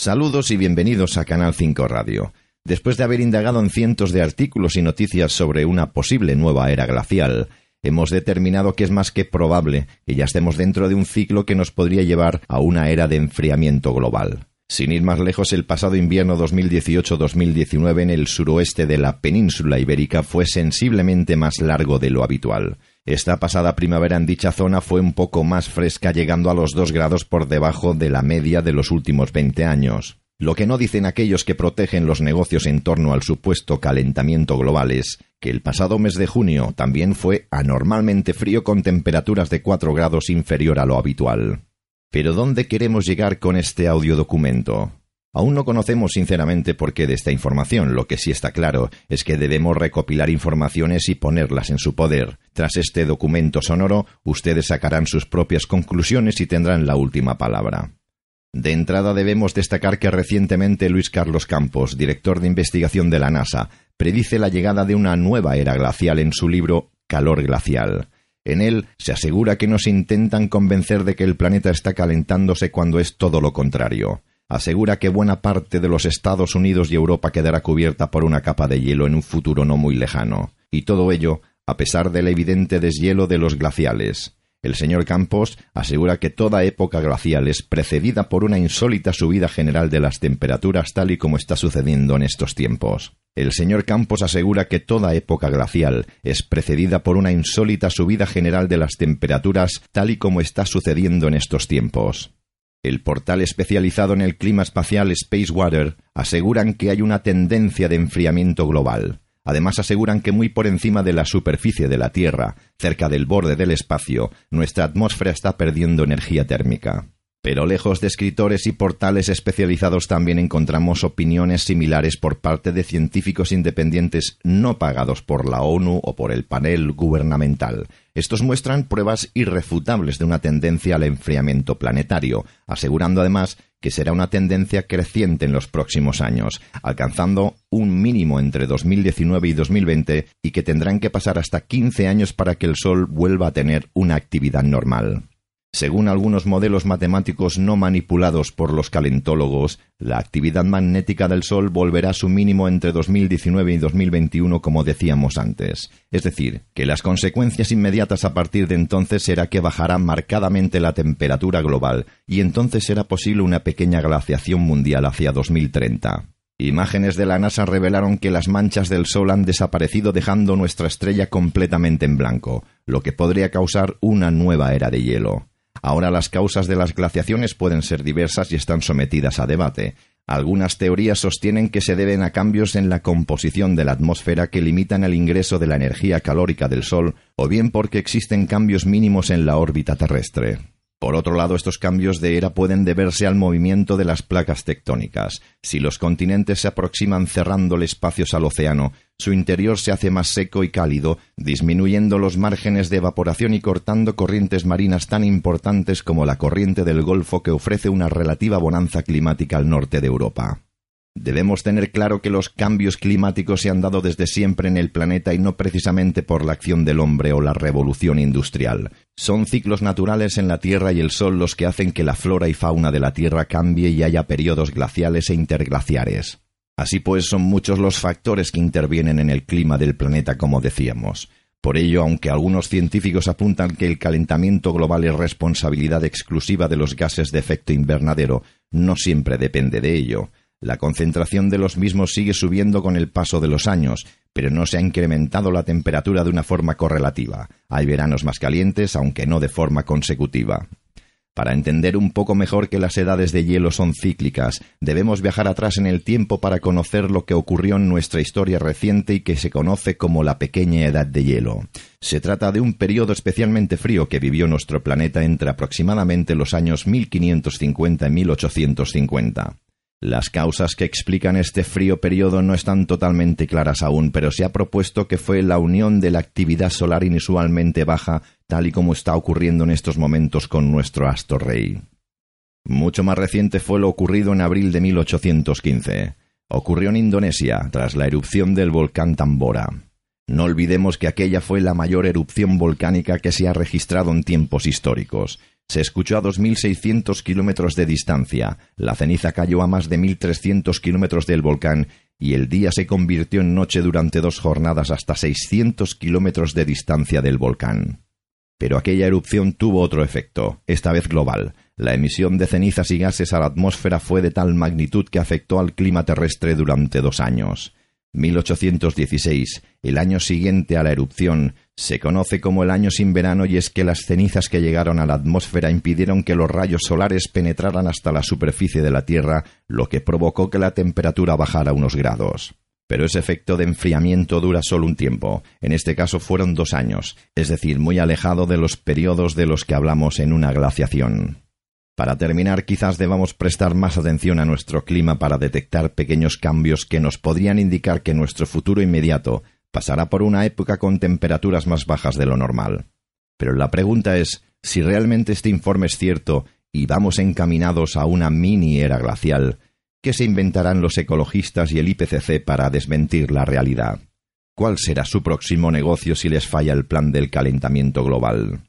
Saludos y bienvenidos a Canal 5 Radio. Después de haber indagado en cientos de artículos y noticias sobre una posible nueva era glacial, hemos determinado que es más que probable que ya estemos dentro de un ciclo que nos podría llevar a una era de enfriamiento global. Sin ir más lejos, el pasado invierno 2018-2019 en el suroeste de la península ibérica fue sensiblemente más largo de lo habitual. Esta pasada primavera en dicha zona fue un poco más fresca, llegando a los dos grados por debajo de la media de los últimos veinte años. Lo que no dicen aquellos que protegen los negocios en torno al supuesto calentamiento global es que el pasado mes de junio también fue anormalmente frío con temperaturas de cuatro grados inferior a lo habitual. Pero ¿dónde queremos llegar con este audiodocumento? Aún no conocemos sinceramente por qué de esta información, lo que sí está claro es que debemos recopilar informaciones y ponerlas en su poder. Tras este documento sonoro, ustedes sacarán sus propias conclusiones y tendrán la última palabra. De entrada debemos destacar que recientemente Luis Carlos Campos, director de investigación de la NASA, predice la llegada de una nueva era glacial en su libro Calor glacial. En él se asegura que nos intentan convencer de que el planeta está calentándose cuando es todo lo contrario asegura que buena parte de los Estados Unidos y Europa quedará cubierta por una capa de hielo en un futuro no muy lejano, y todo ello a pesar del evidente deshielo de los glaciales. El señor Campos asegura que toda época glacial es precedida por una insólita subida general de las temperaturas tal y como está sucediendo en estos tiempos. El señor Campos asegura que toda época glacial es precedida por una insólita subida general de las temperaturas tal y como está sucediendo en estos tiempos. El portal especializado en el clima espacial Spacewater aseguran que hay una tendencia de enfriamiento global. Además aseguran que muy por encima de la superficie de la Tierra, cerca del borde del espacio, nuestra atmósfera está perdiendo energía térmica. Pero lejos de escritores y portales especializados también encontramos opiniones similares por parte de científicos independientes no pagados por la ONU o por el panel gubernamental. Estos muestran pruebas irrefutables de una tendencia al enfriamiento planetario, asegurando además que será una tendencia creciente en los próximos años, alcanzando un mínimo entre 2019 y 2020 y que tendrán que pasar hasta 15 años para que el Sol vuelva a tener una actividad normal. Según algunos modelos matemáticos no manipulados por los calentólogos, la actividad magnética del Sol volverá a su mínimo entre 2019 y 2021, como decíamos antes. Es decir, que las consecuencias inmediatas a partir de entonces será que bajará marcadamente la temperatura global, y entonces será posible una pequeña glaciación mundial hacia 2030. Imágenes de la NASA revelaron que las manchas del Sol han desaparecido dejando nuestra estrella completamente en blanco, lo que podría causar una nueva era de hielo. Ahora las causas de las glaciaciones pueden ser diversas y están sometidas a debate. Algunas teorías sostienen que se deben a cambios en la composición de la atmósfera que limitan el ingreso de la energía calórica del Sol, o bien porque existen cambios mínimos en la órbita terrestre. Por otro lado, estos cambios de era pueden deberse al movimiento de las placas tectónicas. Si los continentes se aproximan cerrando espacios al océano, su interior se hace más seco y cálido, disminuyendo los márgenes de evaporación y cortando corrientes marinas tan importantes como la corriente del Golfo que ofrece una relativa bonanza climática al norte de Europa. Debemos tener claro que los cambios climáticos se han dado desde siempre en el planeta y no precisamente por la acción del hombre o la revolución industrial. Son ciclos naturales en la Tierra y el Sol los que hacen que la flora y fauna de la Tierra cambie y haya periodos glaciales e interglaciares. Así pues, son muchos los factores que intervienen en el clima del planeta, como decíamos. Por ello, aunque algunos científicos apuntan que el calentamiento global es responsabilidad exclusiva de los gases de efecto invernadero, no siempre depende de ello. La concentración de los mismos sigue subiendo con el paso de los años, pero no se ha incrementado la temperatura de una forma correlativa. Hay veranos más calientes, aunque no de forma consecutiva. Para entender un poco mejor que las edades de hielo son cíclicas, debemos viajar atrás en el tiempo para conocer lo que ocurrió en nuestra historia reciente y que se conoce como la pequeña edad de hielo. Se trata de un periodo especialmente frío que vivió nuestro planeta entre aproximadamente los años 1550 y 1850. Las causas que explican este frío periodo no están totalmente claras aún, pero se ha propuesto que fue la unión de la actividad solar inusualmente baja, tal y como está ocurriendo en estos momentos con nuestro astro rey. Mucho más reciente fue lo ocurrido en abril de 1815. Ocurrió en Indonesia, tras la erupción del volcán Tambora. No olvidemos que aquella fue la mayor erupción volcánica que se ha registrado en tiempos históricos. Se escuchó a 2.600 kilómetros de distancia, la ceniza cayó a más de 1.300 kilómetros del volcán y el día se convirtió en noche durante dos jornadas hasta 600 kilómetros de distancia del volcán. Pero aquella erupción tuvo otro efecto, esta vez global. La emisión de cenizas y gases a la atmósfera fue de tal magnitud que afectó al clima terrestre durante dos años. 1816, el año siguiente a la erupción, se conoce como el año sin verano y es que las cenizas que llegaron a la atmósfera impidieron que los rayos solares penetraran hasta la superficie de la Tierra, lo que provocó que la temperatura bajara unos grados. Pero ese efecto de enfriamiento dura solo un tiempo, en este caso fueron dos años, es decir, muy alejado de los periodos de los que hablamos en una glaciación. Para terminar, quizás debamos prestar más atención a nuestro clima para detectar pequeños cambios que nos podrían indicar que nuestro futuro inmediato pasará por una época con temperaturas más bajas de lo normal. Pero la pregunta es si realmente este informe es cierto y vamos encaminados a una mini era glacial, ¿qué se inventarán los ecologistas y el IPCC para desmentir la realidad? ¿Cuál será su próximo negocio si les falla el plan del calentamiento global?